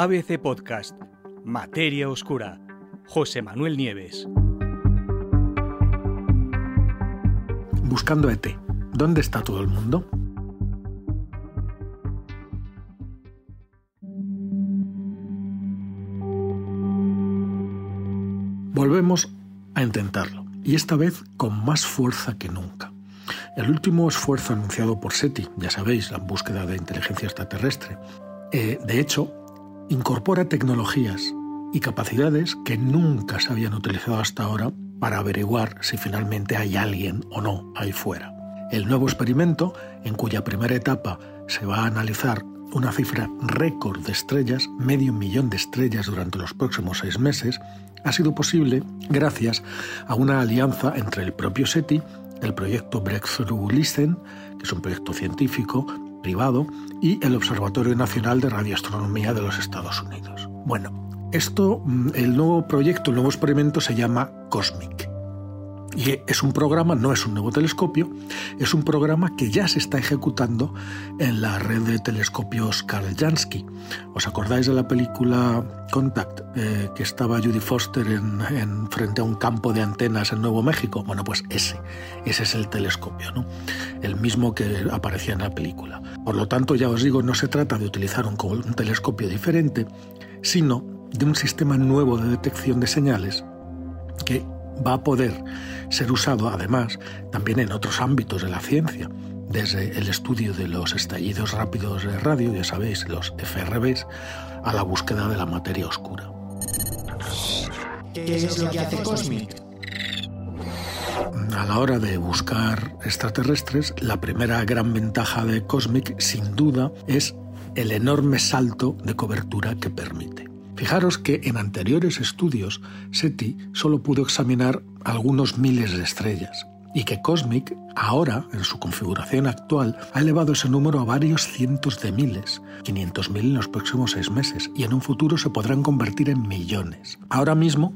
ABC Podcast, Materia Oscura, José Manuel Nieves. Buscando ET. ¿Dónde está todo el mundo? Volvemos a intentarlo, y esta vez con más fuerza que nunca. El último esfuerzo anunciado por SETI, ya sabéis, la búsqueda de inteligencia extraterrestre, eh, de hecho, incorpora tecnologías y capacidades que nunca se habían utilizado hasta ahora para averiguar si finalmente hay alguien o no ahí fuera. El nuevo experimento, en cuya primera etapa se va a analizar una cifra récord de estrellas, medio millón de estrellas durante los próximos seis meses, ha sido posible gracias a una alianza entre el propio SETI, el proyecto Breakthrough Listen, que es un proyecto científico privado, y el Observatorio Nacional de Radioastronomía de los Estados Unidos. Bueno, esto, mm, el nuevo proyecto, el nuevo experimento se llama COSMIC. Y es un programa, no es un nuevo telescopio, es un programa que ya se está ejecutando en la red de telescopios Karl Jansky. ¿Os acordáis de la película Contact, eh, que estaba Judy Foster en, frente a un campo de antenas en Nuevo México? Bueno, pues ese, ese es el telescopio, ¿no? el mismo que aparecía en la película. Por lo tanto, ya os digo, no se trata de utilizar un, un telescopio diferente, sino de un sistema nuevo de detección de señales que va a poder ser usado además también en otros ámbitos de la ciencia, desde el estudio de los estallidos rápidos de radio, ya sabéis, los FRBs, a la búsqueda de la materia oscura. ¿Qué es lo que hace Cosmic? A la hora de buscar extraterrestres, la primera gran ventaja de Cosmic, sin duda, es el enorme salto de cobertura que permite. Fijaros que en anteriores estudios SETI solo pudo examinar algunos miles de estrellas y que Cosmic ahora, en su configuración actual, ha elevado ese número a varios cientos de miles, 500.000 en los próximos seis meses, y en un futuro se podrán convertir en millones. Ahora mismo,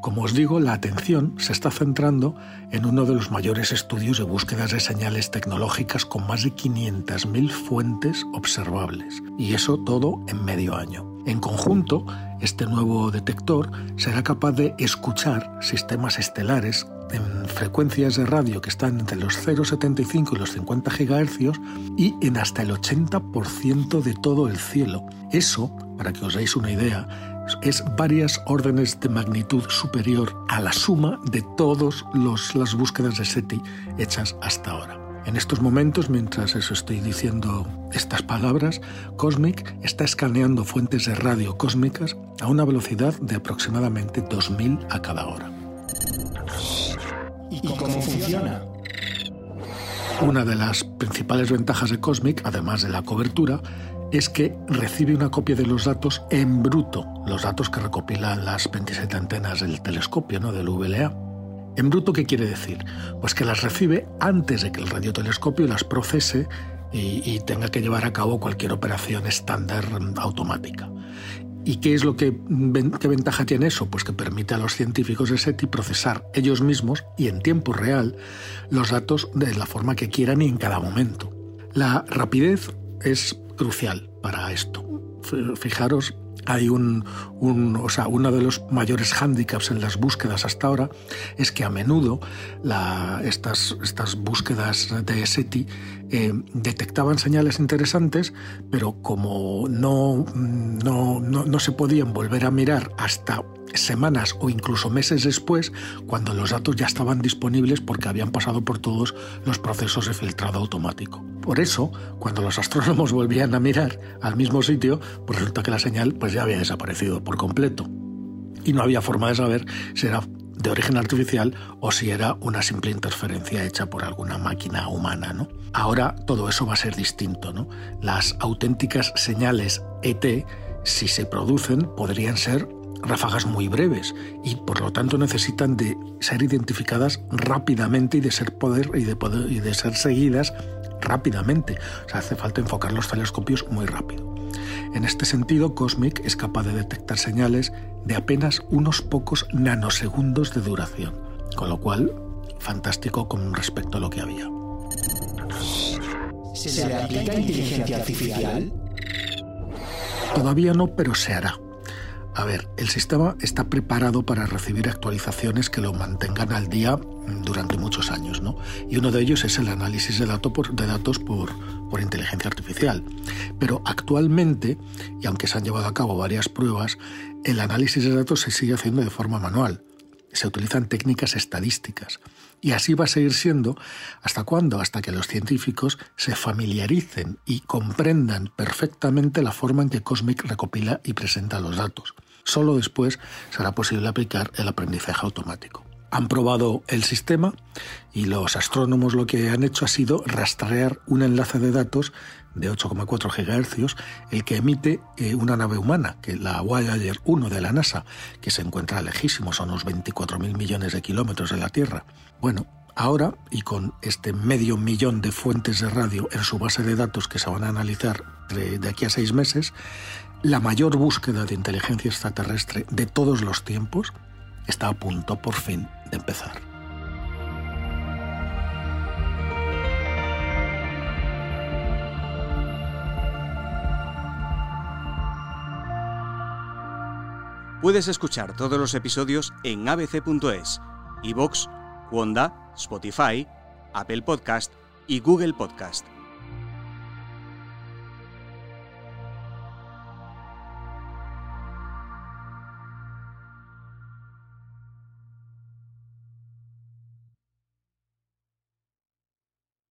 como os digo, la atención se está centrando en uno de los mayores estudios de búsquedas de señales tecnológicas con más de 500.000 fuentes observables, y eso todo en medio año. En conjunto, este nuevo detector será capaz de escuchar sistemas estelares en frecuencias de radio que están entre los 0,75 y los 50 GHz y en hasta el 80% de todo el cielo. Eso, para que os deis una idea, es varias órdenes de magnitud superior a la suma de todas las búsquedas de SETI hechas hasta ahora. En estos momentos, mientras eso estoy diciendo estas palabras, Cosmic está escaneando fuentes de radio cósmicas a una velocidad de aproximadamente 2000 a cada hora. ¿Y cómo funciona? Una de las principales ventajas de Cosmic, además de la cobertura, es que recibe una copia de los datos en bruto, los datos que recopilan las 27 antenas del telescopio, ¿no? del VLA. ¿En bruto qué quiere decir? Pues que las recibe antes de que el radiotelescopio las procese y, tenga que llevar a cabo cualquier operación estándar automática. ¿Y qué es lo que qué ventaja tiene eso? Pues que permite a los científicos de SETI procesar ellos mismos y en tiempo real los datos de la forma que quieran y en cada momento. La rapidez es crucial para esto. Fijaros hay un, o sea, uno de los mayores hándicaps en las búsquedas hasta ahora es que a menudo estas, estas búsquedas de SETI eh, detectaban señales interesantes, pero como no, no, no se podían volver a mirar hasta semanas o incluso meses después, cuando los datos ya estaban disponibles porque habían pasado por todos los procesos de filtrado automático. Por eso, cuando los astrónomos volvían a mirar al mismo sitio, pues resulta que la señal pues ya había desaparecido por completo. Y no había forma de saber si era de origen artificial o si era una simple interferencia hecha por alguna máquina humana. ¿no? Ahora todo eso va a ser distinto. ¿no? Las auténticas señales ET, si se producen, podrían ser ráfagas muy breves y por lo tanto necesitan de ser identificadas rápidamente y de ser poder y de poder y de ser seguidas rápidamente. O sea, hace falta enfocar los telescopios muy rápido. En este sentido, Cosmic es capaz de detectar señales de apenas unos pocos nanosegundos de duración, con lo cual fantástico con respecto a lo que había. ¿Se le aplica inteligencia artificial? Todavía no, pero se hará. A ver, el sistema está preparado para recibir actualizaciones que lo mantengan al día durante muchos años, ¿no? Y uno de ellos es el análisis de, datos por inteligencia artificial. Pero actualmente, y aunque se han llevado a cabo varias pruebas, el análisis de datos se sigue haciendo de forma manual. Se utilizan técnicas estadísticas. Y así va a seguir siendo hasta cuándo, hasta que los científicos se familiaricen y comprendan perfectamente la forma en que Cosmic recopila y presenta los datos. Solo después será posible aplicar el aprendizaje automático. Han probado el sistema y los astrónomos lo que han hecho ha sido rastrear un enlace de datos de 8,4 GHz, el que emite eh, una nave humana, que la Voyager 1 de la NASA, que se encuentra lejísimos, a unos 24.000 millones de kilómetros de la Tierra. Bueno, ahora, y con este medio millón de fuentes de radio en su base de datos que se van a analizar de aquí a seis meses, la mayor búsqueda de inteligencia extraterrestre de todos los tiempos está a punto por fin de empezar. Puedes escuchar todos los episodios en abc.es, iVoox, Wanda, Spotify, Apple Podcast y Google Podcast.